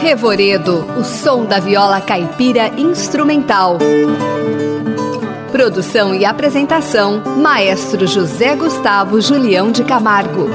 Revoredo, o som da viola caipira instrumental. Produção e apresentação: Maestro José Gustavo Julião de Camargo.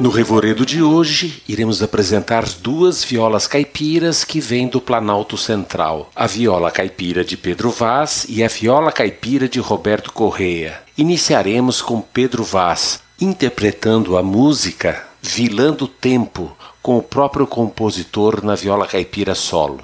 No Revoredo de hoje, iremos apresentar duas violas caipiras que vêm do Planalto Central: a viola caipira de Pedro Vaz e a viola caipira de Roberto Correia. Iniciaremos com Pedro Vaz, interpretando a música Vilã do Tempo, com o próprio compositor na viola caipira solo.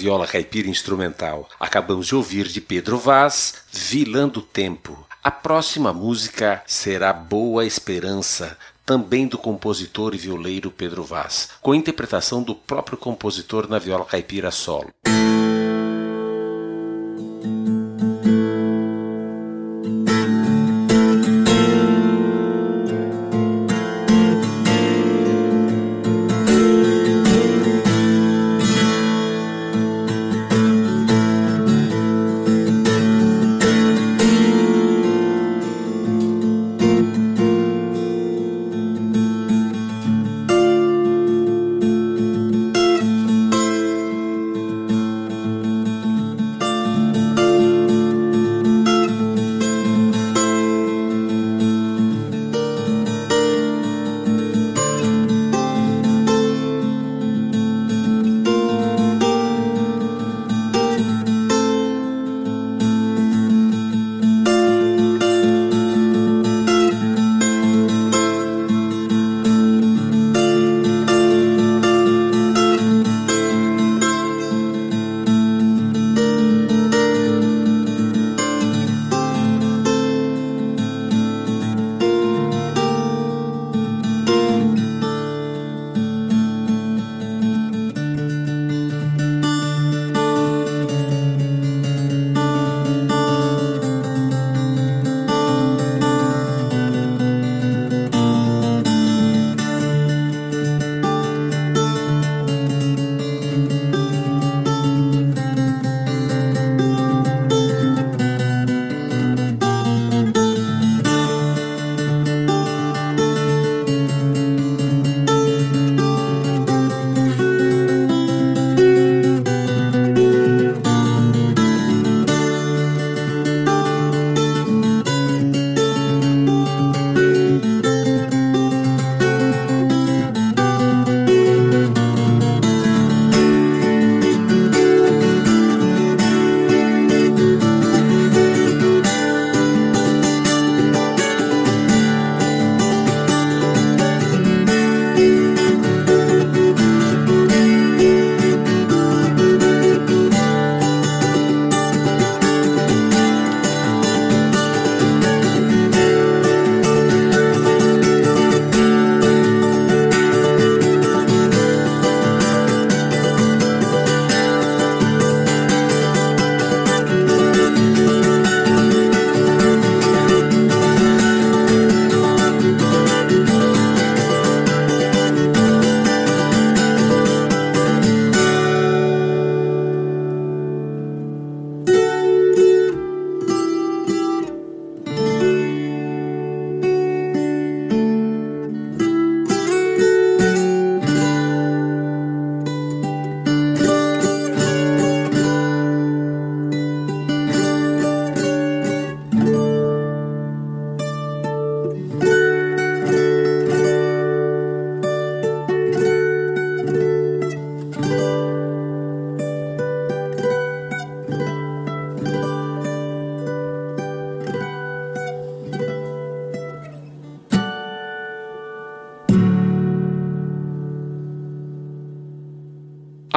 Viola caipira instrumental. Acabamos de ouvir de Pedro Vaz, Vilã do Tempo. A próxima música será Boa Esperança, também do compositor e violeiro Pedro Vaz, com interpretação do próprio compositor na viola caipira solo.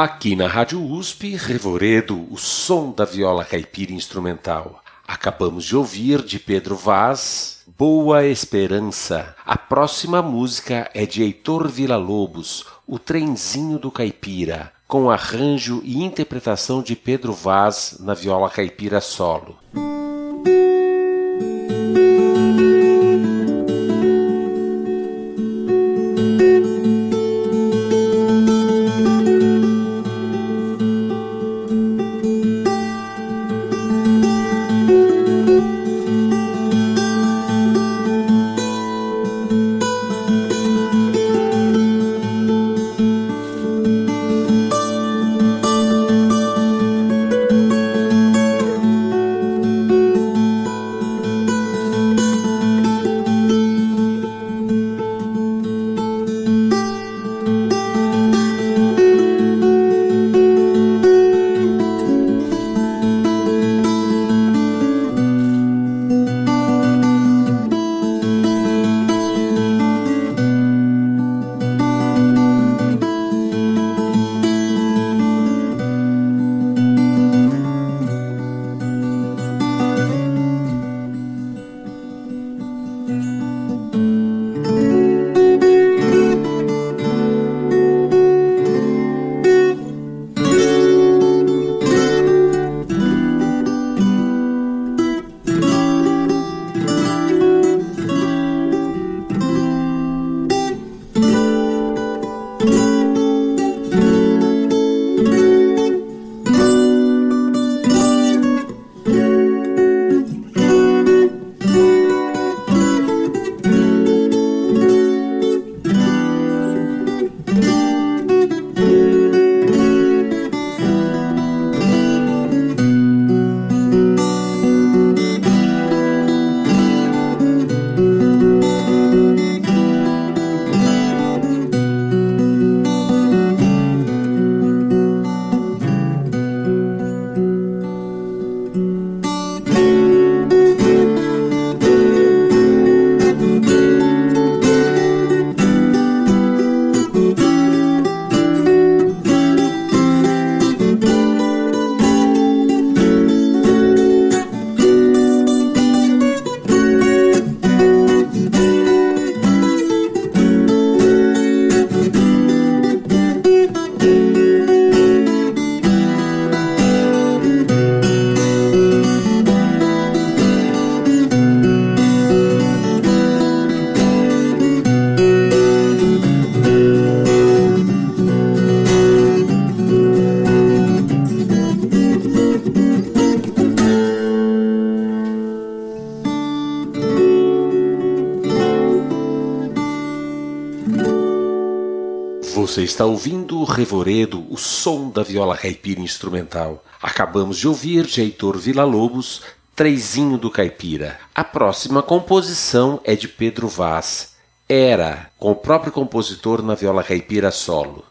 Aqui na Rádio USP, Revoredo, o som da viola caipira instrumental. Acabamos de ouvir de Pedro Vaz, Boa Esperança. A próxima música é de Heitor Villa-Lobos, O Trenzinho do Caipira, com arranjo e interpretação de Pedro Vaz na viola caipira solo. Está ouvindo o Revoredo, o som da viola caipira instrumental. Acabamos de ouvir de Heitor Villa-Lobos, Trezinho do Caipira. A próxima composição é de Pedro Vaz, Era, com o próprio compositor na viola caipira solo.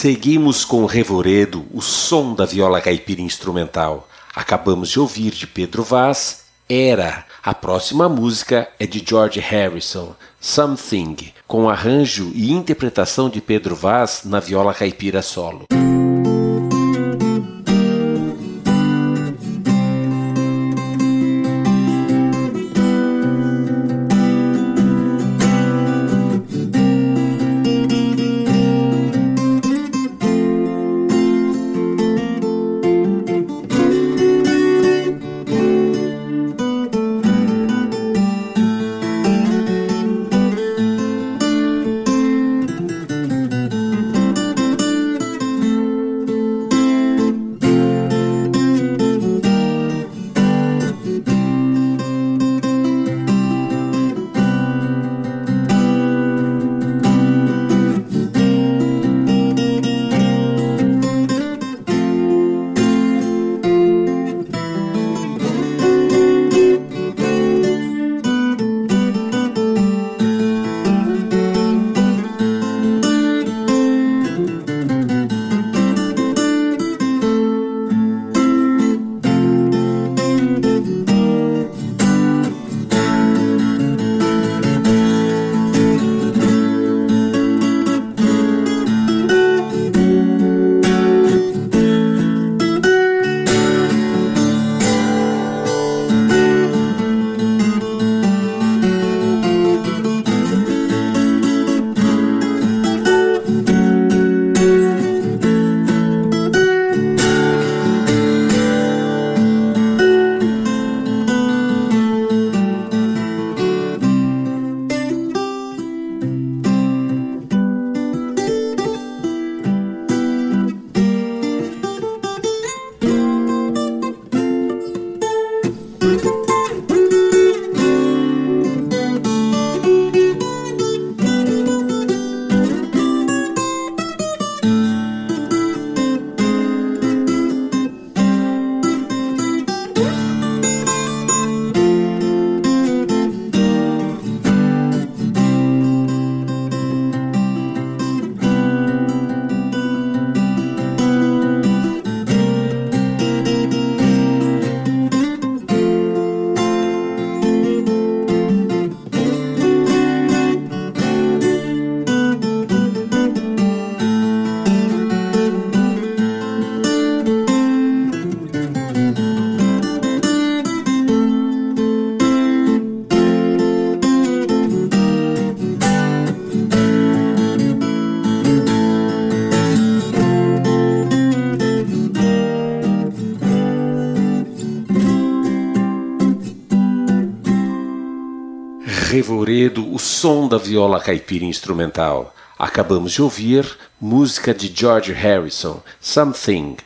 Seguimos com o revoredo, o som da viola caipira instrumental. Acabamos de ouvir de Pedro Vaz Era. A próxima música é de George Harrison, Something, com arranjo e interpretação de Pedro Vaz na viola caipira solo. O som da viola caipira instrumental. Acabamos de ouvir música de George Harrison, Something.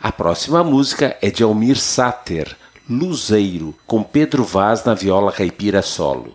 A próxima música é de Almir Sater, Luzeiro, com Pedro Vaz na viola caipira solo.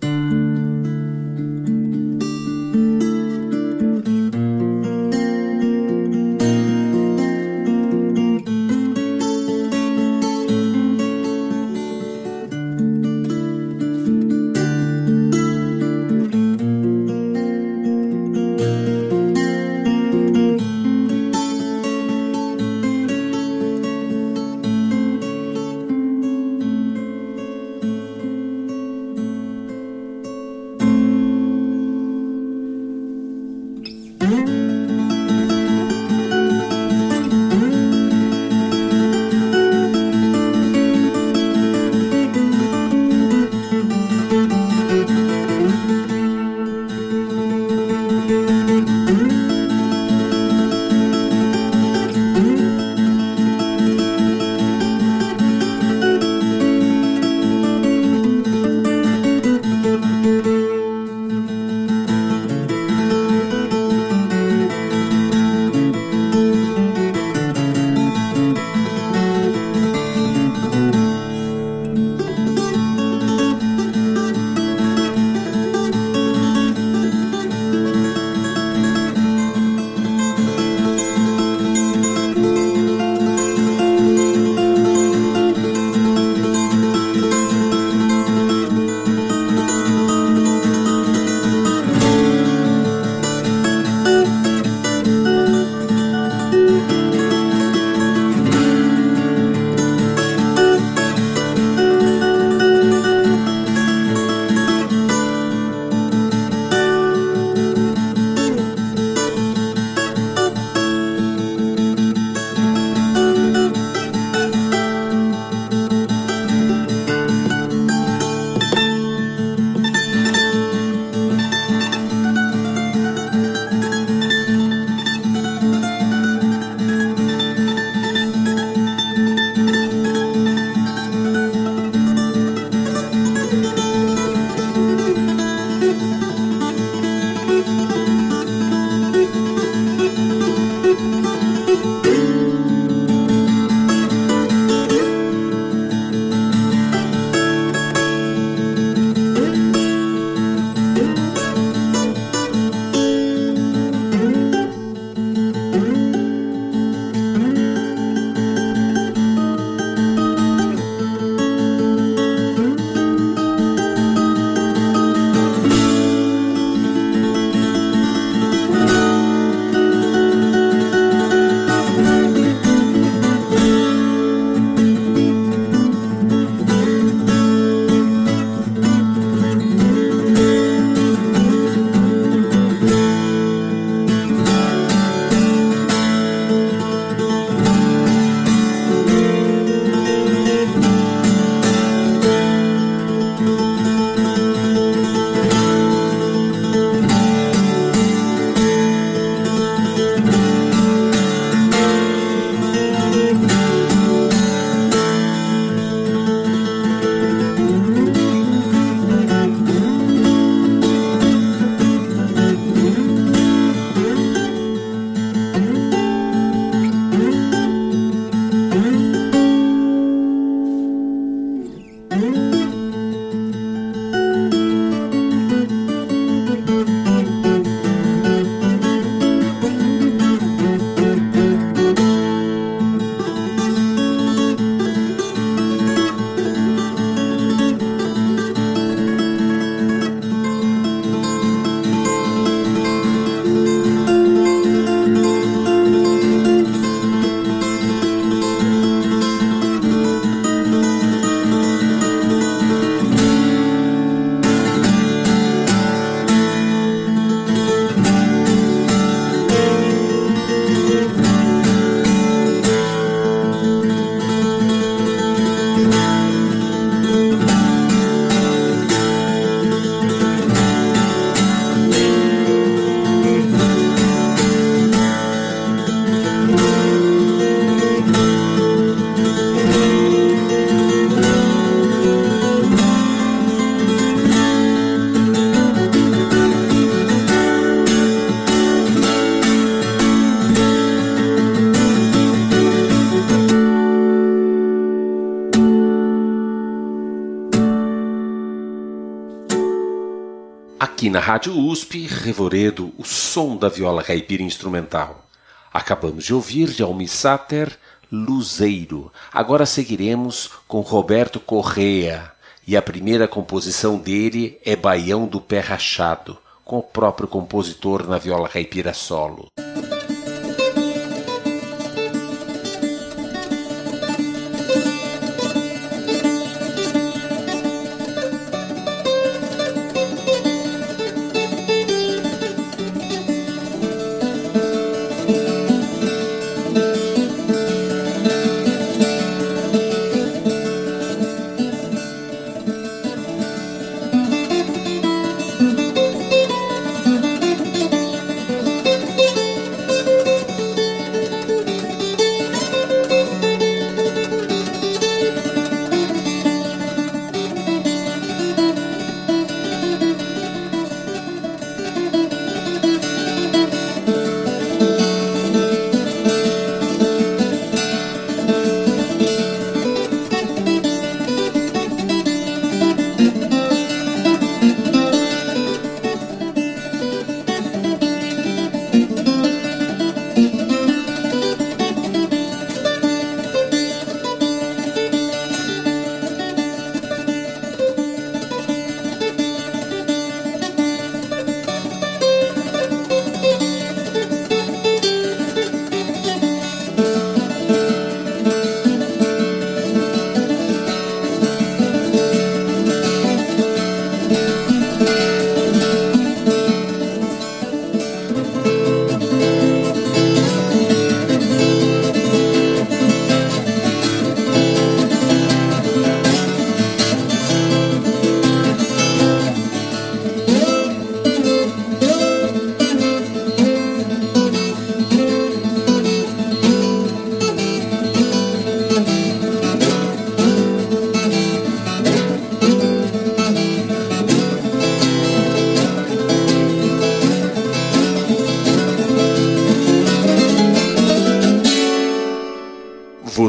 Na Rádio USP, Revoredo, o som da viola caipira instrumental. Acabamos de ouvir de Almi Sater, Luzeiro. Agora seguiremos com Roberto Correa. E a primeira composição dele é Baião do Pé Rachado, com o próprio compositor na viola caipira solo.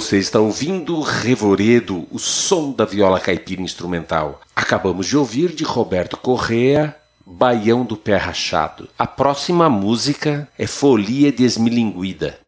Você está ouvindo Revoredo, o som da viola caipira instrumental. Acabamos de ouvir de Roberto Correa, Baião do Pé Rachado. A próxima música é Folia Desmilinguida.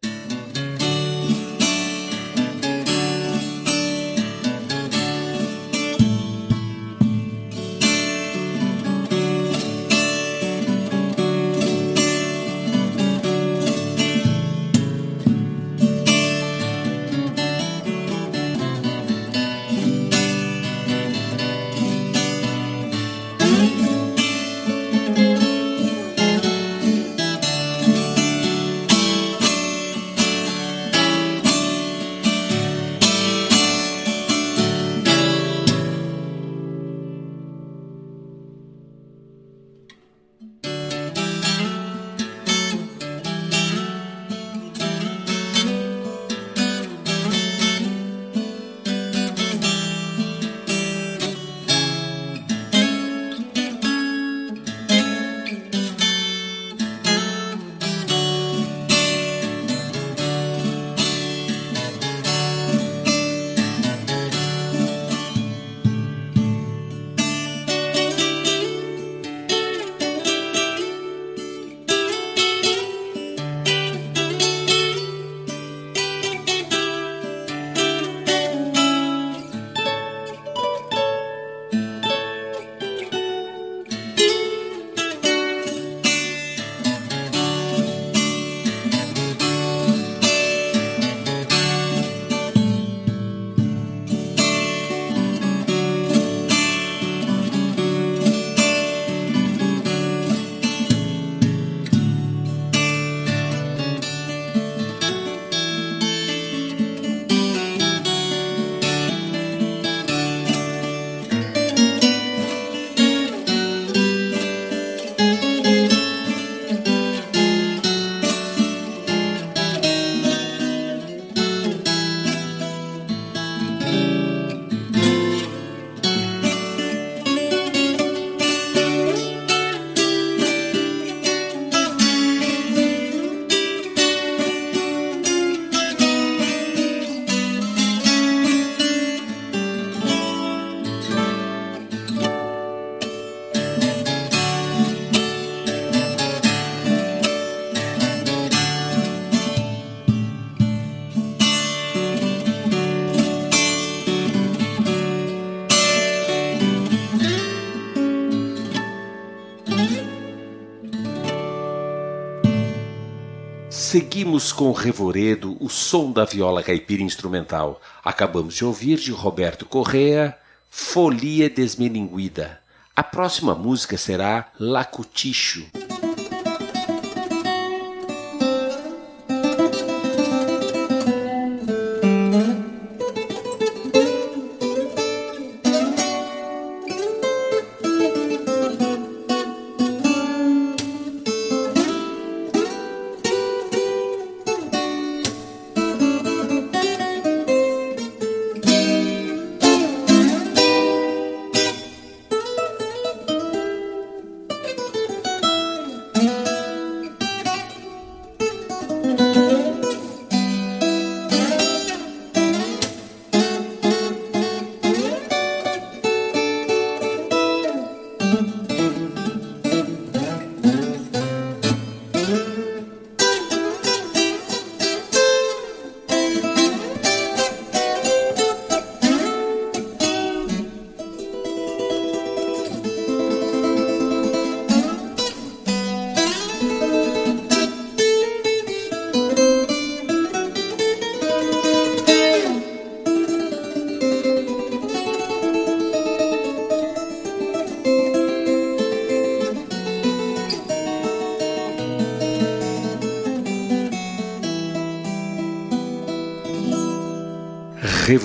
Seguimos com Revoredo, o som da viola caipira instrumental. Acabamos de ouvir de Roberto Correa, Folia Desmelinguida. A próxima música será Lacuticho.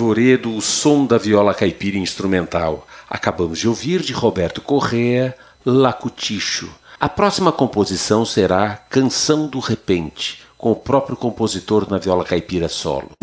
Revoredo, o som da viola caipira instrumental. Acabamos de ouvir de Roberto Correa, Lacuticho. A próxima composição será Canção do Repente, com o próprio compositor na viola caipira solo.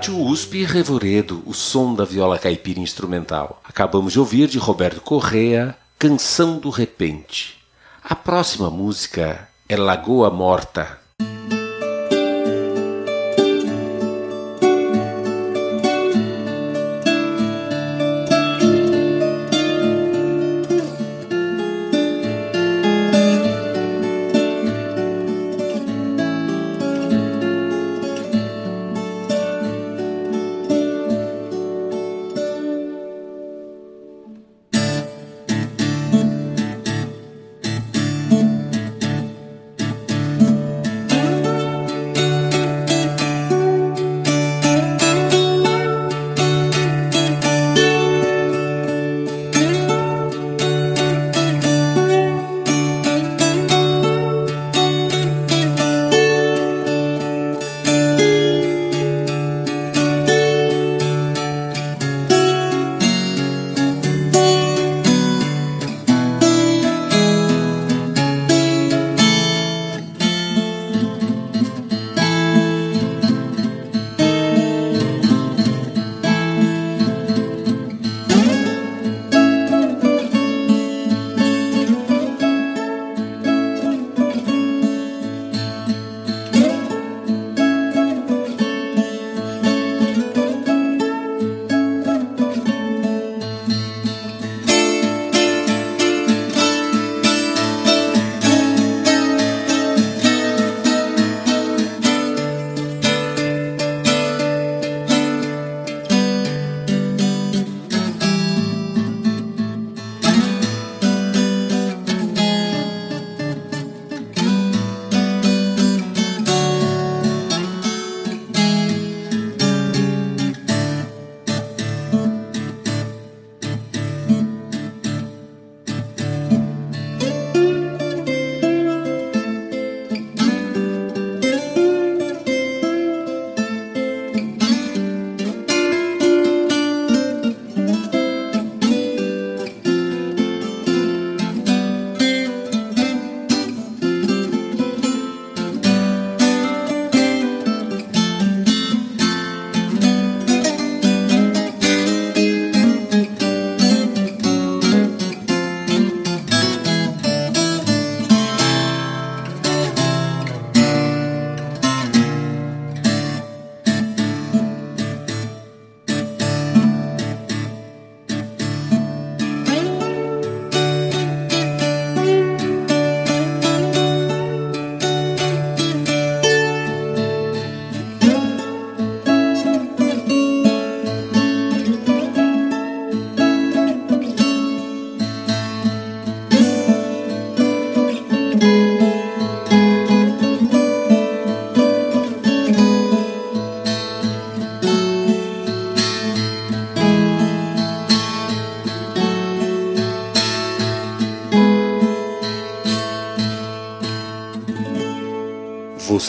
Rádio USP Revoredo, o som da viola caipira instrumental. Acabamos de ouvir de Roberto Correa, Canção do Repente. A próxima música é Lagoa Morta,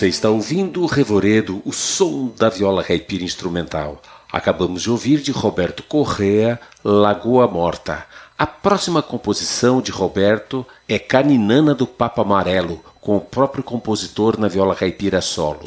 Você está ouvindo o Revoredo, o som da viola caipira instrumental. Acabamos de ouvir de Roberto Correa, Lagoa Morta. A próxima composição de Roberto é Caninana do Papa Amarelo, com o próprio compositor na viola caipira solo.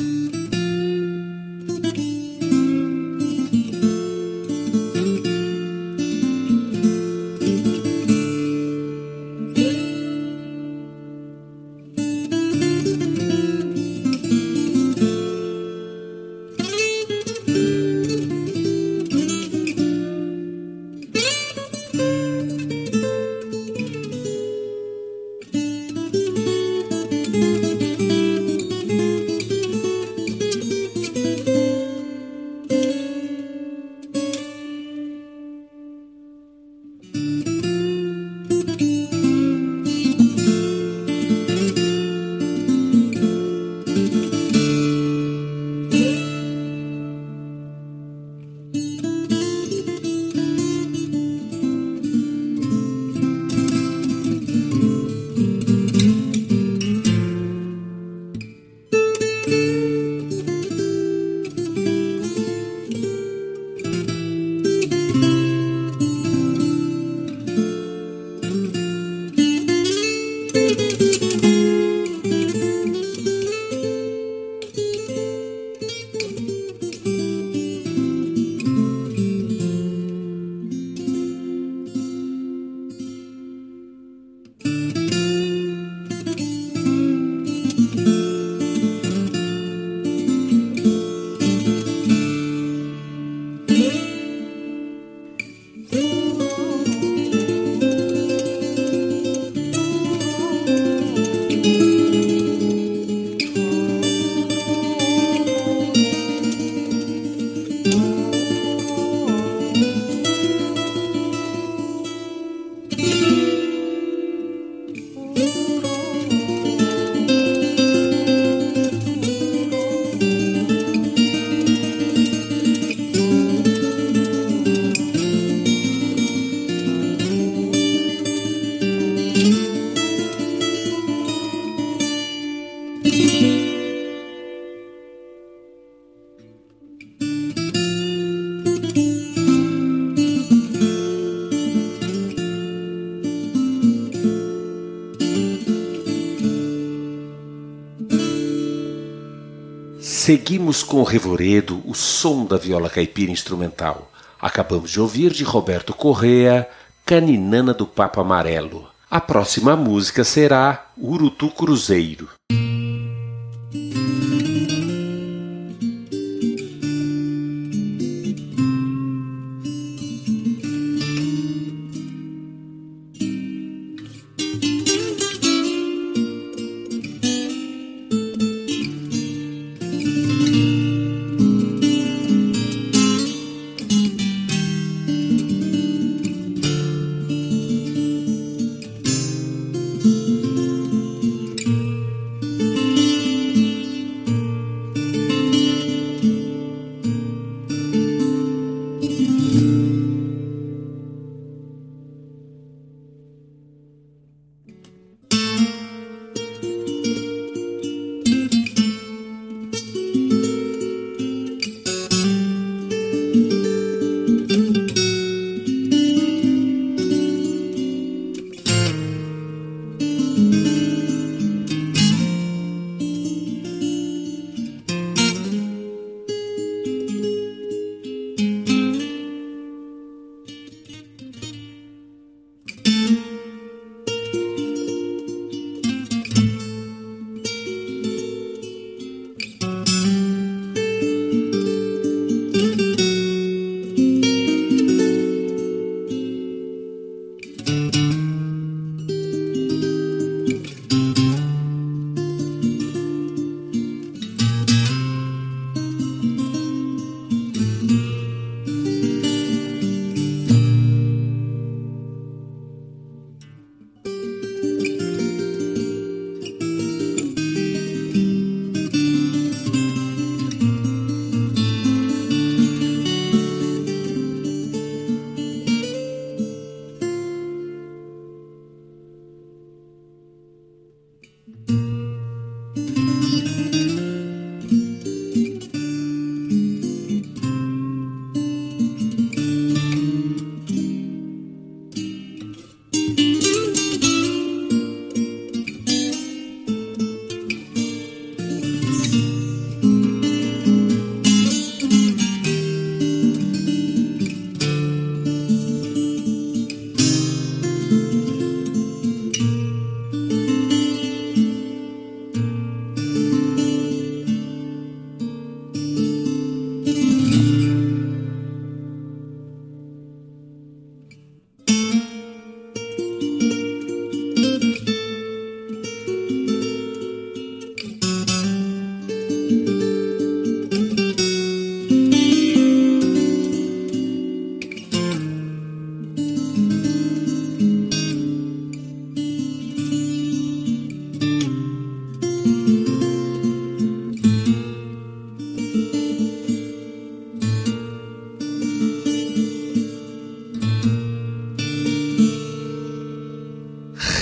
Seguimos com o revoredo, o som da viola caipira instrumental. Acabamos de ouvir de Roberto Correa, Caninana do Papa Amarelo. A próxima música será Urutu Cruzeiro.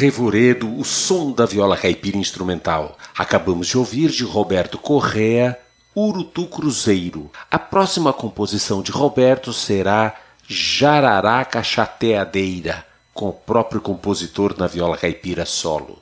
Revoredo, o som da viola caipira instrumental. Acabamos de ouvir de Roberto Correa, Urutu Cruzeiro. A próxima composição de Roberto será Jararaca Chateadeira, com o próprio compositor na viola caipira solo.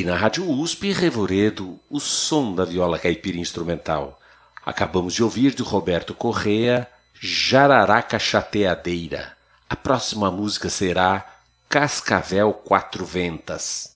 Aqui na Rádio USP, Revoredo, o som da viola caipira instrumental. Acabamos de ouvir de Roberto Correa, Jararaca Chateadeira. A próxima música será Cascavel Quatro Ventas.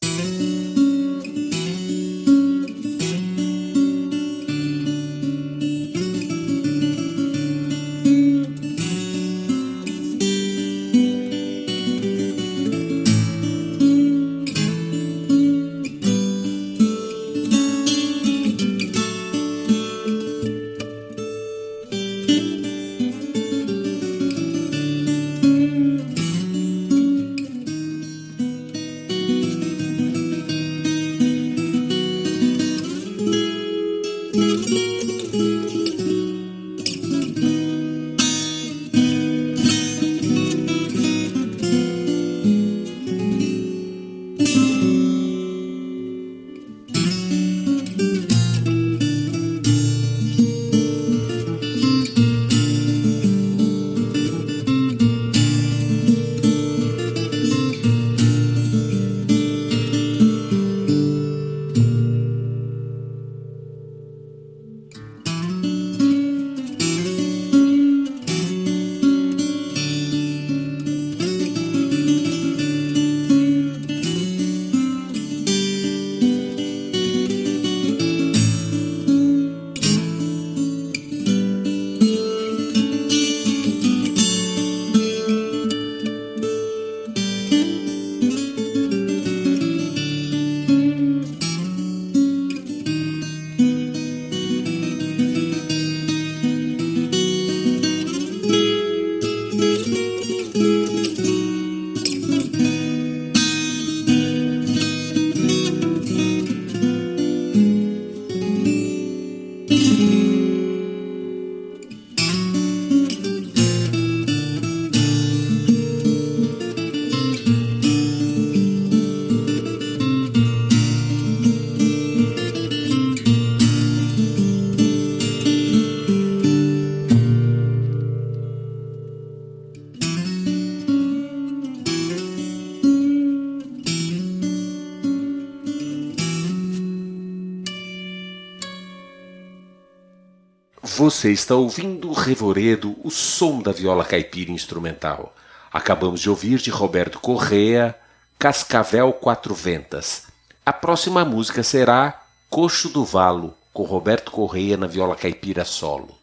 Você está ouvindo Revoredo, o som da viola caipira instrumental. Acabamos de ouvir de Roberto Correa, Cascavel Quatro Ventas. A próxima música será Coxo do Valo, com Roberto Correa na viola caipira solo.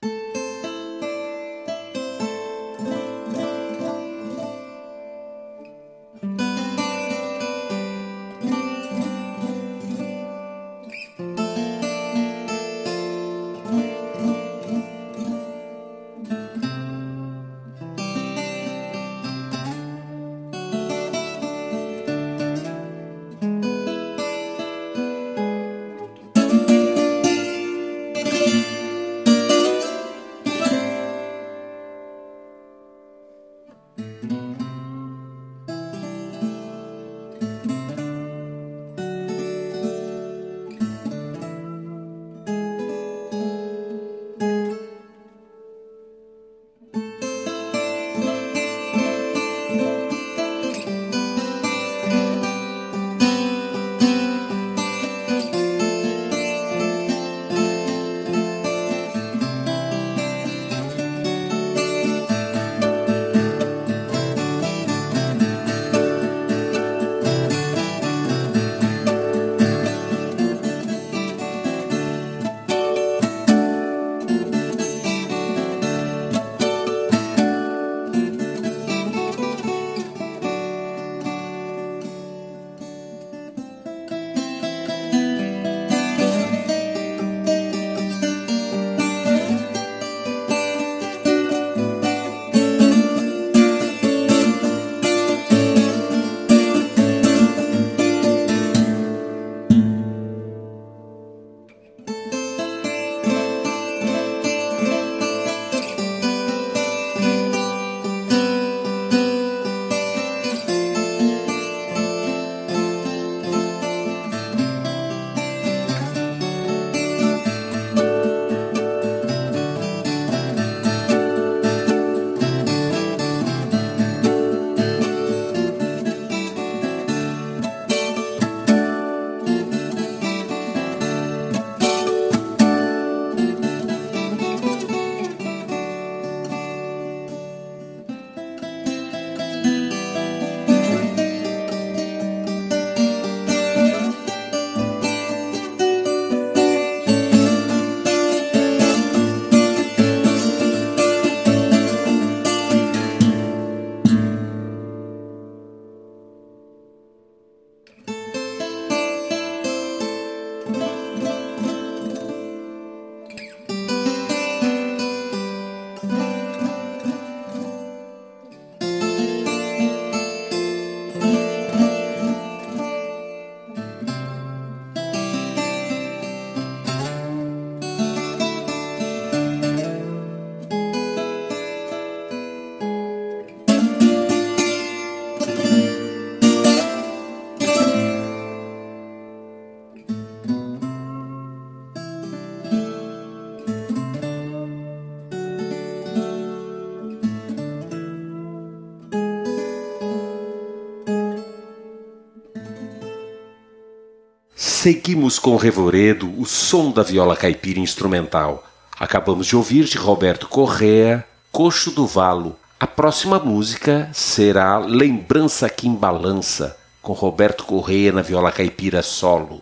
Seguimos com Revoredo, o som da viola caipira instrumental. Acabamos de ouvir de Roberto Correa, Coxo do Valo. A próxima música será Lembrança que Balança, com Roberto Correa na viola caipira solo.